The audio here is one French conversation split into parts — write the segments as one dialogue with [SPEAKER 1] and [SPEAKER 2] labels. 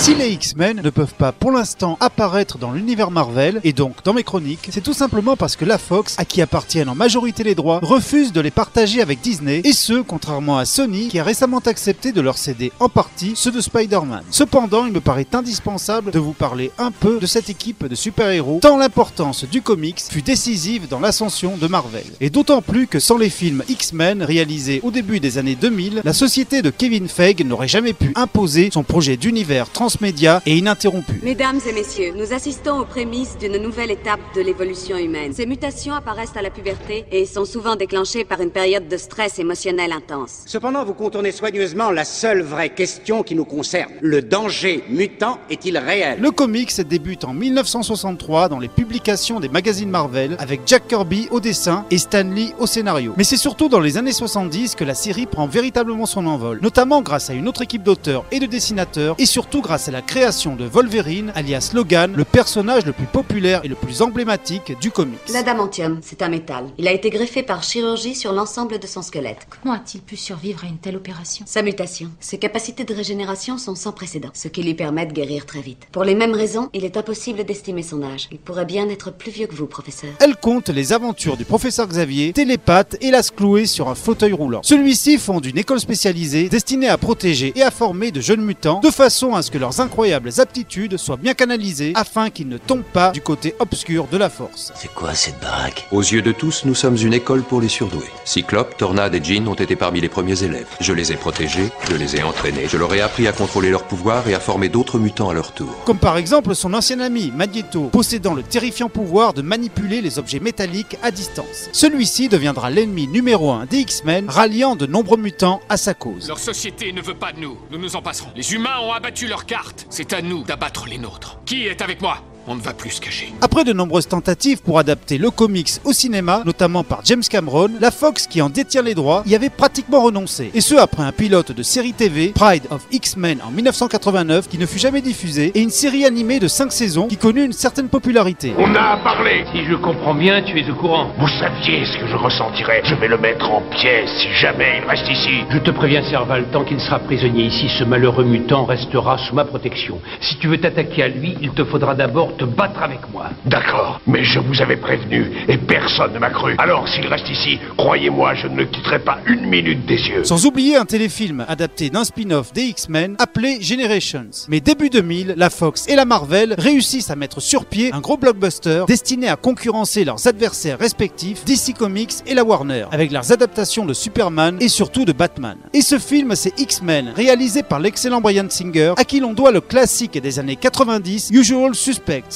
[SPEAKER 1] Si les X-Men ne peuvent pas pour l'instant apparaître dans l'univers Marvel, et donc dans mes chroniques, c'est tout simplement parce que la Fox, à qui appartiennent en majorité les droits, refuse de les partager avec Disney, et ce, contrairement à Sony, qui a récemment accepté de leur céder en partie ceux de Spider-Man. Cependant, il me paraît indispensable de vous parler un peu de cette équipe de super-héros, tant l'importance du comics fut décisive dans l'ascension de Marvel. Et d'autant plus que sans les films X-Men réalisés au début des années 2000, la société de Kevin Feige n'aurait jamais pu imposer son projet d'univers transmédia et ininterrompu.
[SPEAKER 2] Mesdames et messieurs, nous assistons aux prémices d'une nouvelle étape de l'évolution humaine. Ces mutations apparaissent à la puberté et sont souvent déclenchées par une période de stress émotionnel intense.
[SPEAKER 3] Cependant, vous contournez soigneusement la seule vraie question qui nous concerne. Le danger mutant est-il réel?
[SPEAKER 1] Le comics débute en 1963 dans les publications des magazines Marvel avec Jack Kirby au dessin et Stan Lee au scénario. Mais c'est surtout dans les années 70 que la série prend véritablement son envol, notamment grâce à une autre équipe d'auteurs et de dessinateurs et surtout grâce à la création de Wolverine alias Logan, le personnage le plus populaire et le plus emblématique du comics.
[SPEAKER 2] L'adamantium, c'est un métal. Il a été greffé par chirurgie sur l'ensemble de son squelette.
[SPEAKER 4] Comment a-t-il pu survivre à une telle opération?
[SPEAKER 2] Sa mutation. Ses capacités de régénération sont sans précédent, ce qui lui permet de guérir très vite. Pour les mêmes raisons, il est impossible d'estimer son âge. Il pourrait bien être plus vieux que vous, professeur.
[SPEAKER 1] Elle compte les aventures du professeur Xavier, télépathe, hélas cloué sur un fauteuil roulant. Celui-ci fonde une école spécialisée destinée à protéger et à former de jeunes mutants de façon à ce que leurs incroyables aptitudes soient bien canalisées afin qu'ils ne tombent pas du côté obscur de la force.
[SPEAKER 5] C'est quoi cette baraque?
[SPEAKER 6] Aux yeux de tous, nous sommes une école pour les surdoués. Cyclope, Tornade et Jean ont été parmi les premiers élèves. Je les ai protégés, je les ai entraînés, je leur ai appris à contrôler leurs pouvoirs et à former d'autres mutants à leur tour.
[SPEAKER 1] Comme par exemple son ancien ami Magneto, possédant le terrifiant pouvoir de manipuler les objets métalliques à distance. Celui-ci deviendra l'ennemi numéro 1 des X-Men, ralliant de nombreux mutants à sa cause.
[SPEAKER 7] Leur société ne veut pas de nous. Nous nous en passerons. Les humains ont abattu leurs C'est à nous d'abattre les nôtres. Qui est avec moi? On ne va plus se cacher.
[SPEAKER 1] Après de nombreuses tentatives pour adapter le comics au cinéma, notamment par James Cameron, la Fox qui en détient les droits y avait pratiquement renoncé. Et ce après un pilote de série TV, Pride of X-Men en 1989, qui ne fut jamais diffusé, et une série animée de 5 saisons qui connut une certaine popularité.
[SPEAKER 8] On a parlé
[SPEAKER 9] Si je comprends bien, tu es au courant.
[SPEAKER 8] Vous saviez ce que je ressentirais. Je vais le mettre en pièces si jamais il reste ici.
[SPEAKER 9] Je te préviens, Serval, tant qu'il sera prisonnier ici, ce malheureux mutant restera sous ma protection. Si tu veux t'attaquer à lui, il te faudra d'abord te battre avec moi.
[SPEAKER 8] D'accord, mais je vous avais prévenu et personne ne m'a cru. Alors s'il reste ici, croyez-moi, je ne le quitterai pas une minute des yeux.
[SPEAKER 1] Sans oublier un téléfilm adapté d'un spin-off des X-Men appelé Generations. Mais début 2000, la Fox et la Marvel réussissent à mettre sur pied un gros blockbuster destiné à concurrencer leurs adversaires respectifs, DC Comics et la Warner, avec leurs adaptations de Superman et surtout de Batman. Et ce film, c'est X-Men, réalisé par l'excellent Brian Singer, à qui l'on doit le classique des années 90, Usual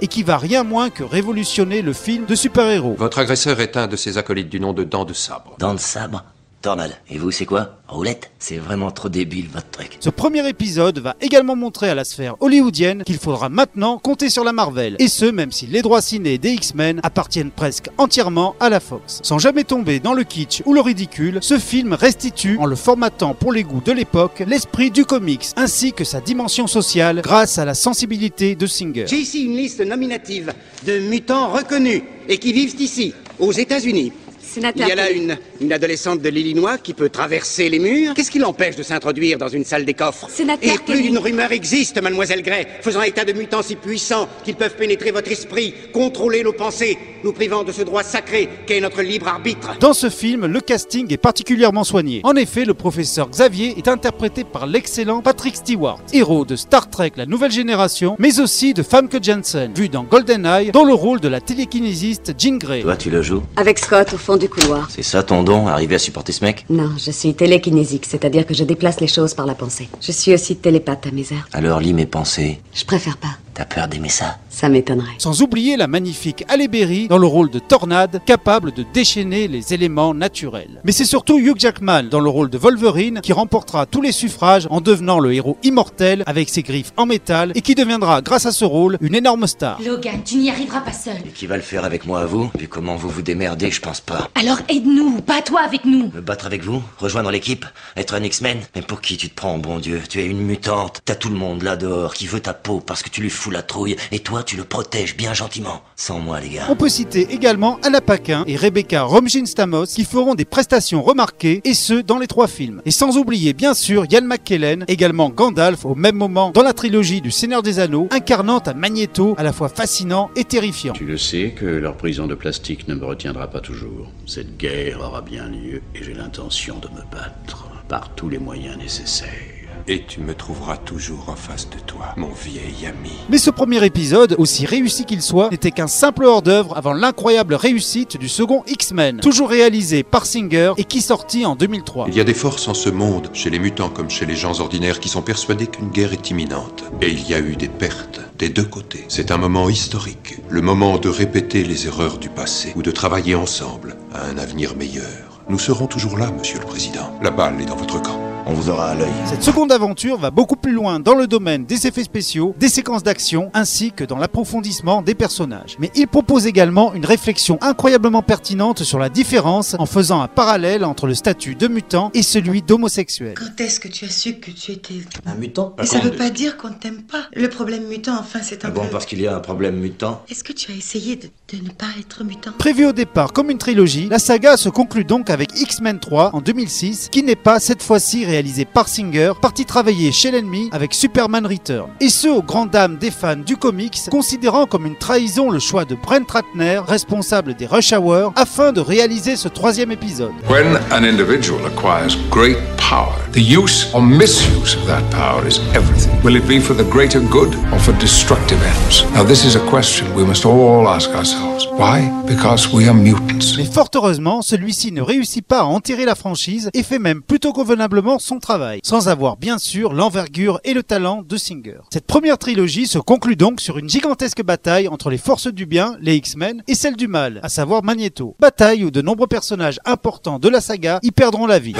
[SPEAKER 1] Et qui va rien moins que révolutionner le film de super-héros.
[SPEAKER 6] Votre agresseur est un de ses acolytes du nom de Dents de Sabre.
[SPEAKER 5] Dents de sabre Tornade. Et vous, c'est quoi Roulette C'est vraiment trop débile, votre truc.
[SPEAKER 1] Ce premier épisode va également montrer à la sphère hollywoodienne qu'il faudra maintenant compter sur la Marvel, et ce même si les droits ciné des X-Men appartiennent presque entièrement à la Fox. Sans jamais tomber dans le kitsch ou le ridicule, ce film restitue, en le formatant pour les goûts de l'époque, l'esprit du comics ainsi que sa dimension sociale grâce à la sensibilité de Singer.
[SPEAKER 3] J'ai ici une liste nominative de mutants reconnus et qui vivent ici, aux États-Unis.
[SPEAKER 2] Sénateur
[SPEAKER 3] Il y a là une, une adolescente de l'Illinois qui peut traverser les murs. Qu'est-ce qui l'empêche de s'introduire dans une salle des coffres
[SPEAKER 2] Sénateur
[SPEAKER 3] Et plus d'une rumeur existe, mademoiselle Gray, faisant état de mutants si puissants qu'ils peuvent pénétrer votre esprit, contrôler nos pensées, nous privant de ce droit sacré qu'est notre libre arbitre.
[SPEAKER 1] Dans ce film, le casting est particulièrement soigné. En effet, le professeur Xavier est interprété par l'excellent Patrick Stewart, héros de Star Trek La Nouvelle Génération, mais aussi de Famke Janssen, vu dans GoldenEye, dans le rôle de la télékinésiste Jean Grey.
[SPEAKER 5] Toi, tu le joues?
[SPEAKER 2] Avec Scott au fond du couloir.
[SPEAKER 5] C'est ça ton don, arriver à supporter ce mec?
[SPEAKER 2] Non, je suis télékinésique, c'est-à-dire que je déplace les choses par la pensée. Je suis aussi télépathe à mes heures.
[SPEAKER 5] Alors lis mes pensées.
[SPEAKER 2] Je préfère pas.
[SPEAKER 5] T'as peur d'aimer ça?
[SPEAKER 2] Ça m'étonnerait.
[SPEAKER 1] Sans oublier la magnifique Halle Berry dans le rôle de Tornade, capable de déchaîner les éléments naturels. Mais c'est surtout Hugh Jackman dans le rôle de Wolverine qui remportera tous les suffrages en devenant le héros immortel avec ses griffes en métal et qui deviendra, grâce à ce rôle, une énorme star.
[SPEAKER 4] Logan, tu n'y arriveras pas seul.
[SPEAKER 5] Et qui va le faire avec moi à vous? Vu comment vous vous démerdez, je pense pas.
[SPEAKER 4] Alors aide-nous, pas toi avec nous.
[SPEAKER 5] Me battre avec vous? Rejoindre l'équipe? Être un X-Men? Mais pour qui tu te prends, bon Dieu? Tu es une mutante. T'as tout le monde là dehors qui veut ta peau parce que tu lui fous la trouille. Et toi, tu le protèges bien gentiment. Sans moi, les gars.
[SPEAKER 1] On peut citer également Anna Paquin et Rebecca Romijn-Stamos qui feront des prestations remarquées et ce dans les trois films. Et sans oublier bien sûr Ian McKellen, également Gandalf au même moment dans la trilogie du Seigneur des Anneaux, incarnant un Magneto à la fois fascinant et terrifiant.
[SPEAKER 10] Tu le sais que leur prison de plastique ne me retiendra pas toujours. Cette guerre aura bien lieu et j'ai l'intention de me battre par tous les moyens nécessaires.
[SPEAKER 6] Et tu me trouveras toujours en face de toi, mon vieil ami.
[SPEAKER 1] Mais ce premier épisode, aussi réussi qu'il soit, n'était qu'un simple hors-d'œuvre avant l'incroyable réussite du second X-Men, toujours réalisé par Singer et qui sortit en 2003.
[SPEAKER 6] Il y a des forces en ce monde, chez les mutants comme chez les gens ordinaires, qui sont persuadés qu'une guerre est imminente. Et il y a eu des pertes des deux côtés. C'est un moment historique, le moment de répéter les erreurs du passé ou de travailler ensemble à un avenir meilleur. Nous serons toujours là, monsieur le président. La balle est dans votre camp.
[SPEAKER 5] On vous aura à l'œil.
[SPEAKER 1] Cette seconde aventure va beaucoup plus loin dans le domaine des effets spéciaux, des séquences d'action, ainsi que dans l'approfondissement des personnages. Mais il propose également une réflexion incroyablement pertinente sur la différence en faisant un parallèle entre le statut de mutant et celui d'homosexuel.
[SPEAKER 11] Quand est-ce que tu as su que tu étais...
[SPEAKER 5] Un mutant?
[SPEAKER 11] Et ça veut pas dire qu'on ne t'aime pas. Le problème mutant, enfin, c'est un
[SPEAKER 5] Ah bon,
[SPEAKER 11] peu...
[SPEAKER 5] parce qu'il y a un problème mutant?
[SPEAKER 11] Est-ce que tu as essayé de, de ne pas être mutant?
[SPEAKER 1] Prévu au départ comme une trilogie, la saga se conclut donc avec X-Men 3 en 2006, qui n'est pas cette fois-ci réalisé par Singer, parti travailler chez l'ennemi avec Superman Return. Et ce, aux grandes dames des fans du comics, considérant comme une trahison le choix de Brent Ratner, responsable des Rush Hour, afin de réaliser ce troisième épisode.
[SPEAKER 12] When an individual acquires great power, the use or misuse of that power is everything. Will it be for the greater good or for destructive ends? Now, this is a question we must all ask ourselves. Why? Because we are mutants.
[SPEAKER 1] Mais fort heureusement, celui-ci ne réussit pas à enterrer la franchise et fait même plutôt convenablement son travail, sans avoir bien sûr l'envergure et le talent de Singer. Cette première trilogie se conclut donc sur une gigantesque bataille entre les forces du bien, les X-Men, et celles du mal, à savoir Magneto. Bataille où de nombreux personnages importants de la saga y perdront la vie.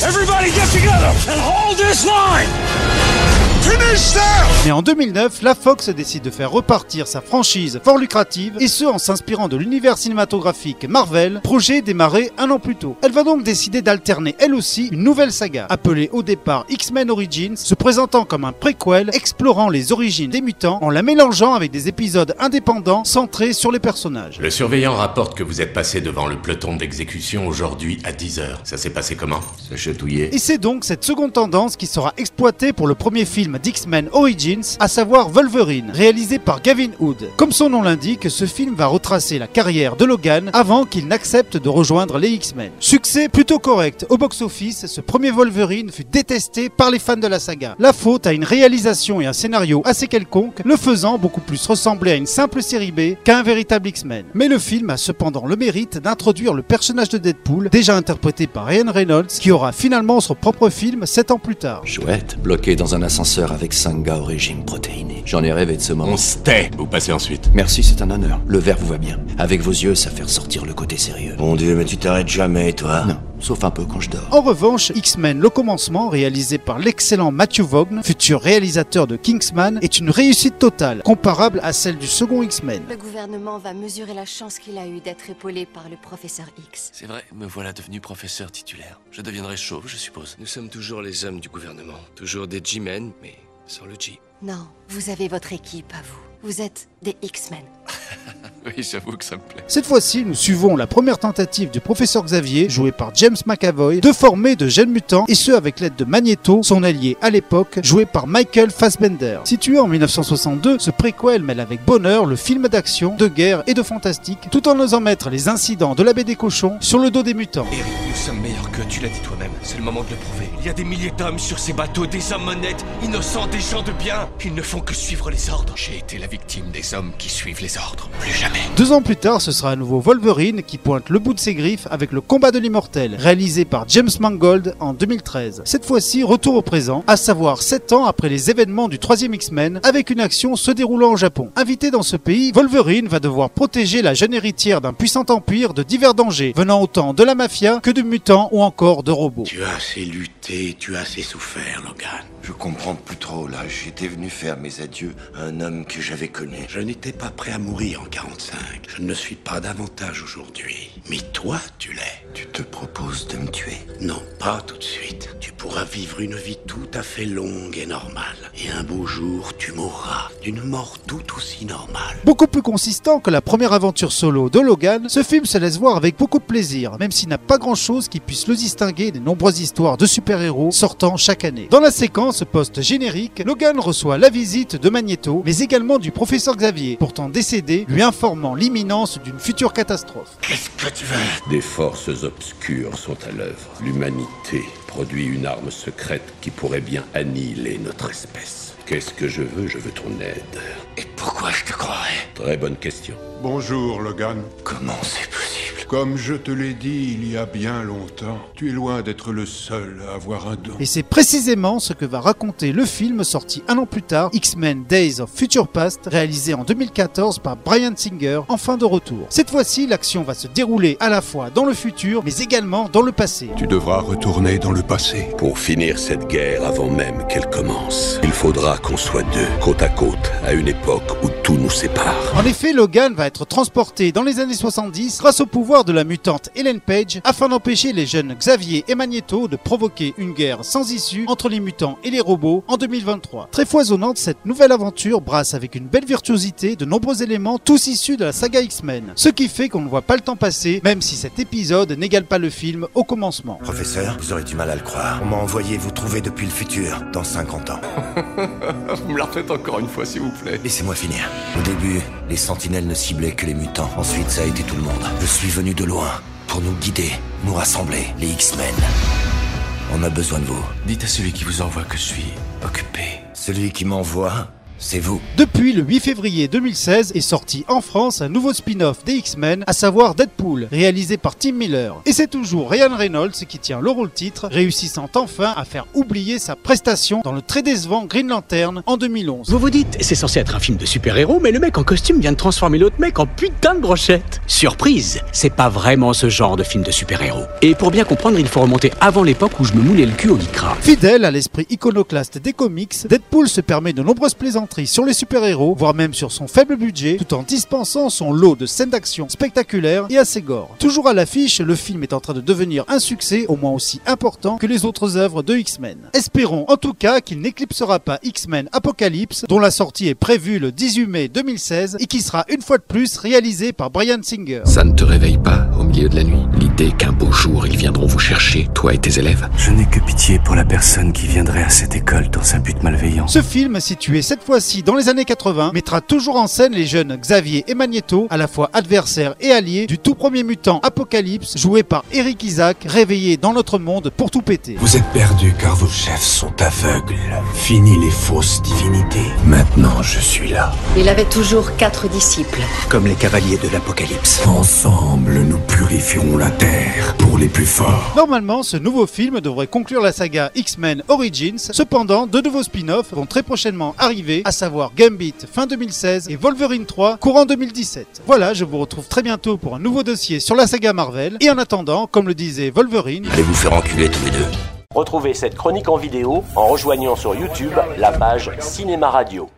[SPEAKER 13] Everybody get together and hold this line!
[SPEAKER 1] Mais en 2009, la Fox décide de faire repartir sa franchise fort lucrative, et ce en s'inspirant de l'univers cinématographique Marvel, projet démarré un an plus tôt. Elle va donc décider d'alterner elle aussi une nouvelle saga, appelée au départ X-Men Origins, se présentant comme un préquel explorant les origines des mutants en la mélangeant avec des épisodes indépendants centrés sur les personnages.
[SPEAKER 14] Le surveillant rapporte que vous êtes passé devant le peloton d'exécution aujourd'hui à 10h. Ça s'est passé comment?
[SPEAKER 5] Se chatouiller.
[SPEAKER 1] Et c'est donc cette seconde tendance qui sera exploitée pour le premier film d'X-Men Origins, à savoir Wolverine, réalisé par Gavin Hood. Comme son nom l'indique, ce film va retracer la carrière de Logan avant qu'il n'accepte de rejoindre les X-Men. Succès plutôt correct au box-office, ce premier Wolverine fut détesté par les fans de la saga. La faute à une réalisation et un scénario assez quelconque, le faisant beaucoup plus ressembler à une simple série B qu'à un véritable X-Men. Mais le film a cependant le mérite d'introduire le personnage de Deadpool, déjà interprété par Ryan Reynolds, qui aura finalement son propre film 7 ans plus tard.
[SPEAKER 15] Chouette, bloqué dans un ascenseur avec 5 gars au régime protéiné. J'en ai rêvé de ce moment.
[SPEAKER 14] On se tait Vous passez ensuite.
[SPEAKER 15] Merci, c'est un honneur. Le verre vous va bien. Avec vos yeux, ça fait ressortir le côté sérieux.
[SPEAKER 5] Bon Dieu, mais tu t'arrêtes jamais, toi.
[SPEAKER 15] Non, sauf un peu quand je dors.
[SPEAKER 1] En revanche, X-Men Le Commencement, réalisé par l'excellent Matthew Vaughn, futur réalisateur de Kingsman, est une réussite totale, comparable à celle du second X-Men.
[SPEAKER 16] Le gouvernement va mesurer la chance qu'il a eue d'être épaulé par le professeur X.
[SPEAKER 17] C'est vrai, me voilà devenu professeur titulaire. Je deviendrai chauve, je suppose. Nous sommes toujours les hommes du gouvernement. Toujours des G-men, mais sans le G.
[SPEAKER 16] Non, vous avez votre équipe à vous. Vous êtes des X-Men.
[SPEAKER 17] Oui, j'avoue que ça me plaît.
[SPEAKER 1] Cette fois-ci, nous suivons la première tentative du professeur Xavier, joué par James McAvoy, de former de jeunes mutants, et ce avec l'aide de Magneto, son allié à l'époque, joué par Michael Fassbender. Situé en 1962, ce préquel mêle avec bonheur le film d'action, de guerre et de fantastique, tout en osant mettre les incidents de la baie des cochons sur le dos des mutants.
[SPEAKER 17] Eric, nous sommes meilleurs que tu l'as dit toi-même. C'est le moment de le prouver. Il y a des milliers d'hommes sur ces bateaux, des hommes honnêtes, innocents, des gens de bien. Ils ne font que suivre les ordres. J'ai été la victime des hommes qui suivent les ordres. Plus jamais.
[SPEAKER 1] Deux ans plus tard, ce sera à nouveau Wolverine qui pointe le bout de ses griffes avec le combat de l'immortel, réalisé par James Mangold en 2013. Cette fois-ci, retour au présent, à savoir 7 ans après les événements du troisième X-Men, avec une action se déroulant au Japon. Invité dans ce pays, Wolverine va devoir protéger la jeune héritière d'un puissant empire de divers dangers, venant autant de la mafia que de mutants ou encore de robots.
[SPEAKER 8] Tu as assez lutté, tu as assez souffert, Logan.
[SPEAKER 5] Je comprends plus trop là. J'étais venu faire mes adieux à un homme que j'avais connu.
[SPEAKER 8] Je n'étais pas prêt à mourir en 45. Je ne le suis pas davantage aujourd'hui. Mais toi, tu l'es.
[SPEAKER 5] Tu te proposes de me tuer?
[SPEAKER 8] Non, pas tout de suite. Tu pourras vivre une vie tout à fait longue et normale. Et un beau jour, tu mourras d'une mort tout aussi normale.
[SPEAKER 1] Beaucoup plus consistant que la première aventure solo de Logan, ce film se laisse voir avec beaucoup de plaisir, même s'il n'a pas grand chose qui puisse le distinguer des nombreuses histoires de super-héros sortant chaque année. Dans la séquence post-générique, Logan reçoit la visite de Magneto, mais également du professeur Xavier, pourtant décédé, lui informant l'imminence d'une future catastrophe.
[SPEAKER 8] Qu'est-ce que tu veux?
[SPEAKER 10] Des forces obscures sont à l'œuvre. L'humanité produit une arme secrète qui pourrait bien annihiler notre espèce. Qu'est-ce que je veux? Je veux ton aide.
[SPEAKER 8] Et pourquoi je te croirais?
[SPEAKER 10] Très bonne question.
[SPEAKER 6] Bonjour, Logan.
[SPEAKER 8] Comment c'est possible?
[SPEAKER 6] Comme je te l'ai dit il y a bien longtemps, tu es loin d'être le seul à avoir un don.
[SPEAKER 1] Et c'est précisément ce que va raconter le film sorti un an plus tard, X-Men Days of Future Past, réalisé en 2014 par Brian Singer, en fin de retour. Cette fois-ci, l'action va se dérouler à la fois dans le futur, mais également dans le passé.
[SPEAKER 6] Tu devras retourner dans le passé.
[SPEAKER 10] Pour finir cette guerre avant même qu'elle commence, il faudra qu'on soit deux, côte à côte, à une époque où tout nous sépare.
[SPEAKER 1] En effet, Logan va être transporté dans les années 70 grâce au pouvoir de la mutante Ellen Page afin d'empêcher les jeunes Xavier et Magneto de provoquer une guerre sans issue entre les mutants et les robots en 2023. Très foisonnante, cette nouvelle aventure brasse avec une belle virtuosité de nombreux éléments tous issus de la saga X-Men. Ce qui fait qu'on ne voit pas le temps passer, même si cet épisode n'égale pas le film au commencement.
[SPEAKER 5] Professeur, vous aurez du mal à le croire. On m'a envoyé vous trouver depuis le futur, dans 50 ans.
[SPEAKER 17] Vous me la refaites encore une fois, s'il vous plaît.
[SPEAKER 5] Laissez-moi finir. Au début, les sentinelles ne ciblaient que les mutants. Ensuite, ça a été tout le monde. Je suis venu de loin pour nous guider, nous rassembler, les X-Men. On a besoin de vous.
[SPEAKER 17] Dites à celui qui vous envoie que je suis occupé.
[SPEAKER 5] Celui qui m'envoie, c'est vous.
[SPEAKER 1] Depuis le 8 février 2016 est sorti en France un nouveau spin-off des X-Men, à savoir Deadpool, réalisé par Tim Miller. Et c'est toujours Ryan Reynolds qui tient le rôle titre, réussissant enfin à faire oublier sa prestation dans le très décevant Green Lantern en 2011.
[SPEAKER 9] Vous vous dites, c'est censé être un film de super-héros, mais le mec en costume vient de transformer l'autre mec en putain de brochette. Surprise, c'est pas vraiment ce genre de film de super-héros. Et pour bien comprendre, il faut remonter avant l'époque où je me moulais le cul au Lycra.
[SPEAKER 1] Fidèle à l'esprit iconoclaste des comics, Deadpool se permet de nombreuses plaisanteries sur les super-héros, voire même sur son faible budget, tout en dispensant son lot de scènes d'action spectaculaires et assez gore. Toujours à l'affiche, le film est en train de devenir un succès au moins aussi important que les autres œuvres de X-Men. Espérons en tout cas qu'il n'éclipsera pas X-Men Apocalypse, dont la sortie est prévue le 18 mai 2016 et qui sera une fois de plus réalisé par Brian Singer.
[SPEAKER 18] Ça ne te réveille pas au milieu de la nuit L'idée qu'un beau jour ils viendront vous chercher, toi et tes élèves
[SPEAKER 19] Je n'ai que pitié pour la personne qui viendrait à cette école dans un but malveillant.
[SPEAKER 1] Ce film, situé cette fois-ci dans les années 80, mettra toujours en scène les jeunes Xavier et Magneto, à la fois adversaires et alliés du tout premier mutant Apocalypse, joué par Eric Isaac, réveillé dans notre monde pour tout péter.
[SPEAKER 19] Vous êtes perdu car vos chefs sont aveugles. Fini les fausses divinités. Maintenant, je suis là.
[SPEAKER 16] Il avait toujours quatre disciples.
[SPEAKER 19] Comme les cavaliers de l'Apocalypse. Ensemble, nous purifierons la terre pour les plus forts.
[SPEAKER 1] Normalement, ce nouveau film devrait conclure la saga X-Men Origins. Cependant, deux nouveaux spin-offs vont très prochainement arriver, à savoir Gambit fin 2016 et Wolverine 3 courant 2017. Voilà, je vous retrouve très bientôt pour un nouveau dossier sur la saga Marvel. Et en attendant, comme le disait Wolverine,
[SPEAKER 5] Allez vous faire enculer tous les deux.
[SPEAKER 20] Retrouvez cette chronique en vidéo en rejoignant sur YouTube la page Cinéma Radio.